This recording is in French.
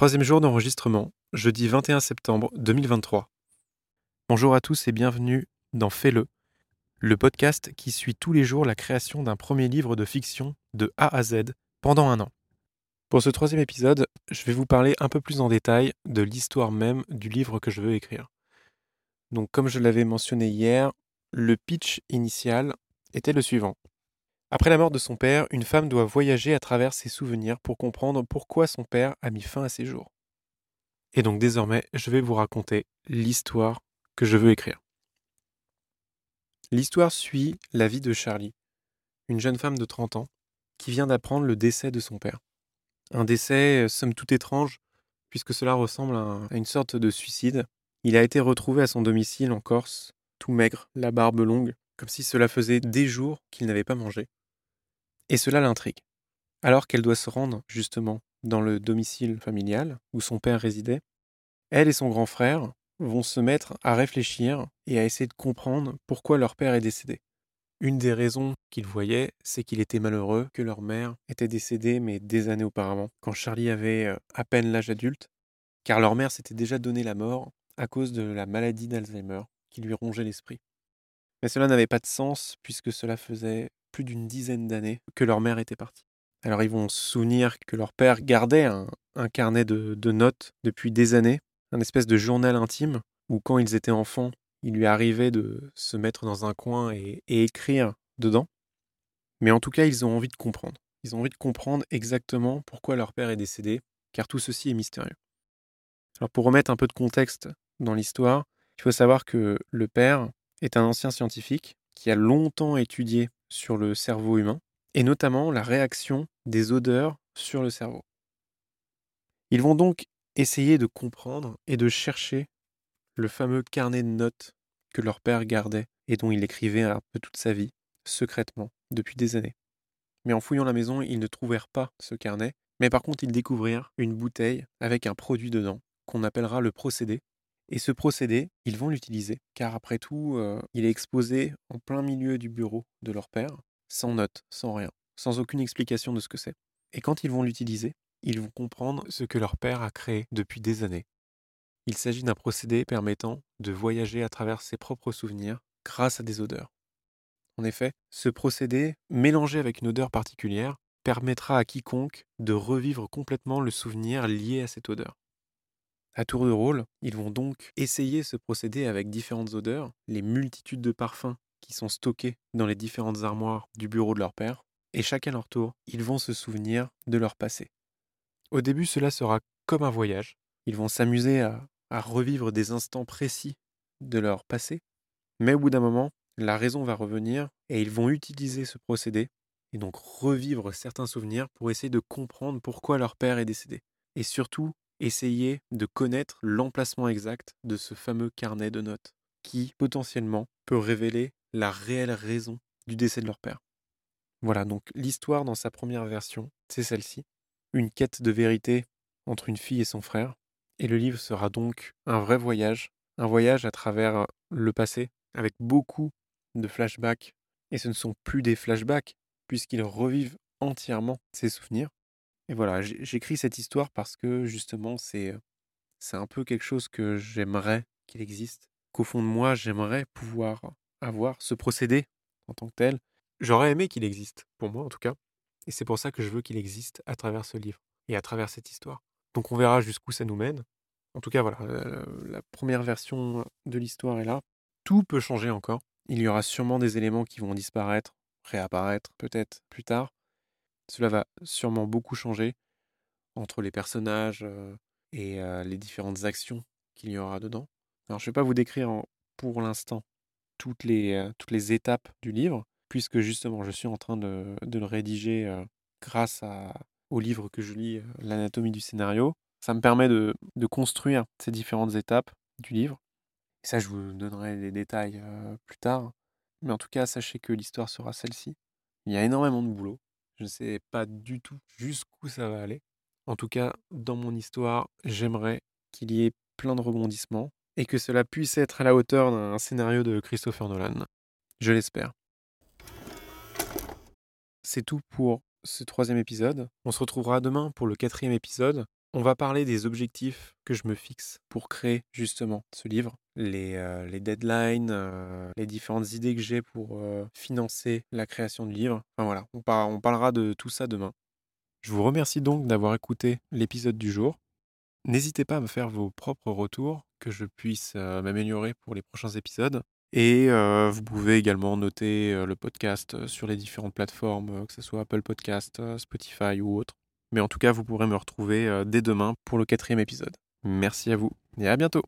Troisième jour d'enregistrement, jeudi 21 septembre 2023. Bonjour à tous et bienvenue dans Fais-le, le podcast qui suit tous les jours la création d'un premier livre de fiction de A à Z pendant un an. Pour ce troisième épisode, je vais vous parler un peu plus en détail de l'histoire même du livre que je veux écrire. Donc comme je l'avais mentionné hier, le pitch initial était le suivant. Après la mort de son père, une femme doit voyager à travers ses souvenirs pour comprendre pourquoi son père a mis fin à ses jours. Et donc désormais, je vais vous raconter l'histoire que je veux écrire. L'histoire suit la vie de Charlie, une jeune femme de 30 ans, qui vient d'apprendre le décès de son père. Un décès, euh, somme toute étrange, puisque cela ressemble à une sorte de suicide. Il a été retrouvé à son domicile en Corse, tout maigre, la barbe longue, comme si cela faisait des jours qu'il n'avait pas mangé. Et cela l'intrigue. Alors qu'elle doit se rendre, justement, dans le domicile familial où son père résidait, elle et son grand frère vont se mettre à réfléchir et à essayer de comprendre pourquoi leur père est décédé. Une des raisons qu'ils voyaient, c'est qu'il était malheureux que leur mère était décédée, mais des années auparavant, quand Charlie avait euh, à peine l'âge adulte, car leur mère s'était déjà donné la mort à cause de la maladie d'Alzheimer qui lui rongeait l'esprit. Mais cela n'avait pas de sens puisque cela faisait plus d'une dizaine d'années que leur mère était partie. Alors ils vont se souvenir que leur père gardait un, carnet de, notes depuis des années, un espèce de journal intime où quand ils étaient enfants, il lui arrivait de se mettre dans un coin et, écrire dedans. Mais en tout cas, ils ont envie de comprendre. Ils ont envie de comprendre exactement pourquoi leur père est décédé, car tout ceci est mystérieux. Alors pour remettre un peu de contexte dans l'histoire, il faut savoir que le père est un ancien scientifique qui a longtemps étudié sur le cerveau humain, et notamment la réaction des odeurs sur le cerveau. Ils vont donc essayer de comprendre et de chercher le fameux carnet de notes que leur père gardait et dont il écrivait un peu toute sa vie, secrètement, depuis des années. Mais en fouillant la maison, ils ne trouvèrent pas ce carnet, mais par contre ils découvrirent une bouteille avec un produit dedans, qu'on appellera le procédé. Et ce procédé, ils vont l'utiliser, car après tout, euh, il est exposé en plein milieu du bureau de leur père, sans notes, sans rien, sans aucune explication de ce que c'est. Et quand ils vont l'utiliser, ils vont comprendre ce que leur père a créé depuis des années, il s'agit d'un procédé permettant de voyager à travers ses propres souvenirs grâce à des odeurs. En effet, ce procédé, mélangé avec une odeur particulière, permettra à quiconque de revivre complètement le souvenir lié à cette odeur. À tour de rôle, ils vont donc essayer ce procédé avec différentes odeurs, les multitudes de parfums qui sont stockés dans les différentes armoires du bureau de leur père, et chacun leur tour, ils vont se souvenir de leur passé. Au début, cela sera comme un voyage. Ils vont s'amuser à, à revivre des instants précis de leur passé, mais au bout d'un moment, la raison va revenir et ils vont utiliser ce procédé et donc revivre certains souvenirs pour essayer de comprendre pourquoi leur père est décédé. Et surtout, essayer de connaître l'emplacement exact de ce fameux carnet de notes qui potentiellement peut révéler la réelle raison du décès de leur père. Voilà, donc l'histoire dans sa première version, c'est celle-ci. Une quête de vérité entre une fille et son frère, et le livre sera donc un vrai voyage, un voyage à travers le passé, avec beaucoup de flashbacks. Et ce ne sont plus des flashbacks, puisqu'ils revivent entièrement ses souvenirs. Et voilà, j'écris cette histoire parce que justement, c'est, c'est un peu quelque chose que j'aimerais qu'il existe, qu'au fond de moi, j'aimerais pouvoir avoir ce procédé en tant que tel. J'aurais aimé qu'il existe, pour moi en tout cas. Et c'est pour ça que je veux qu'il existe à travers ce livre et à travers cette histoire. Donc on verra jusqu'où ça nous mène. En tout cas, voilà, la première version de l'histoire est là. Tout peut changer encore. Il y aura sûrement des éléments qui vont disparaître, réapparaître peut-être plus tard. Cela va sûrement beaucoup changer entre les personnages et les différentes actions qu'il y aura dedans. Alors je ne vais pas vous décrire pour l'instant toutes les, étapes du livre, puisque justement je suis en train de, de le rédiger grâce à, au livre que je lis, L'anatomie du scénario. Ça me permet de, construire ces différentes étapes du livre. Et ça, je vous donnerai les détails plus tard. Mais en tout cas, sachez que l'histoire sera celle-ci. Il y a énormément de boulot. Je ne sais pas du tout jusqu'où ça va aller. En tout cas, dans mon histoire, j'aimerais qu'il y ait plein de rebondissements et que cela puisse être à la hauteur d'un scénario de Christopher Nolan. Je l'espère. C'est tout pour ce troisième épisode. On se retrouvera demain pour le quatrième épisode. On va parler des objectifs que je me fixe pour créer justement ce livre, les, euh, deadlines, euh, les différentes idées que j'ai pour euh, financer la création du livre. Enfin voilà, on, on parlera de tout ça demain. Je vous remercie donc d'avoir écouté l'épisode du jour. N'hésitez pas à me faire vos propres retours, que je puisse m'améliorer pour les prochains épisodes. Et vous pouvez également noter le podcast sur les différentes plateformes, que ce soit Apple Podcast, Spotify ou autre. Mais en tout cas, vous pourrez me retrouver dès demain pour le quatrième épisode. Merci à vous et à bientôt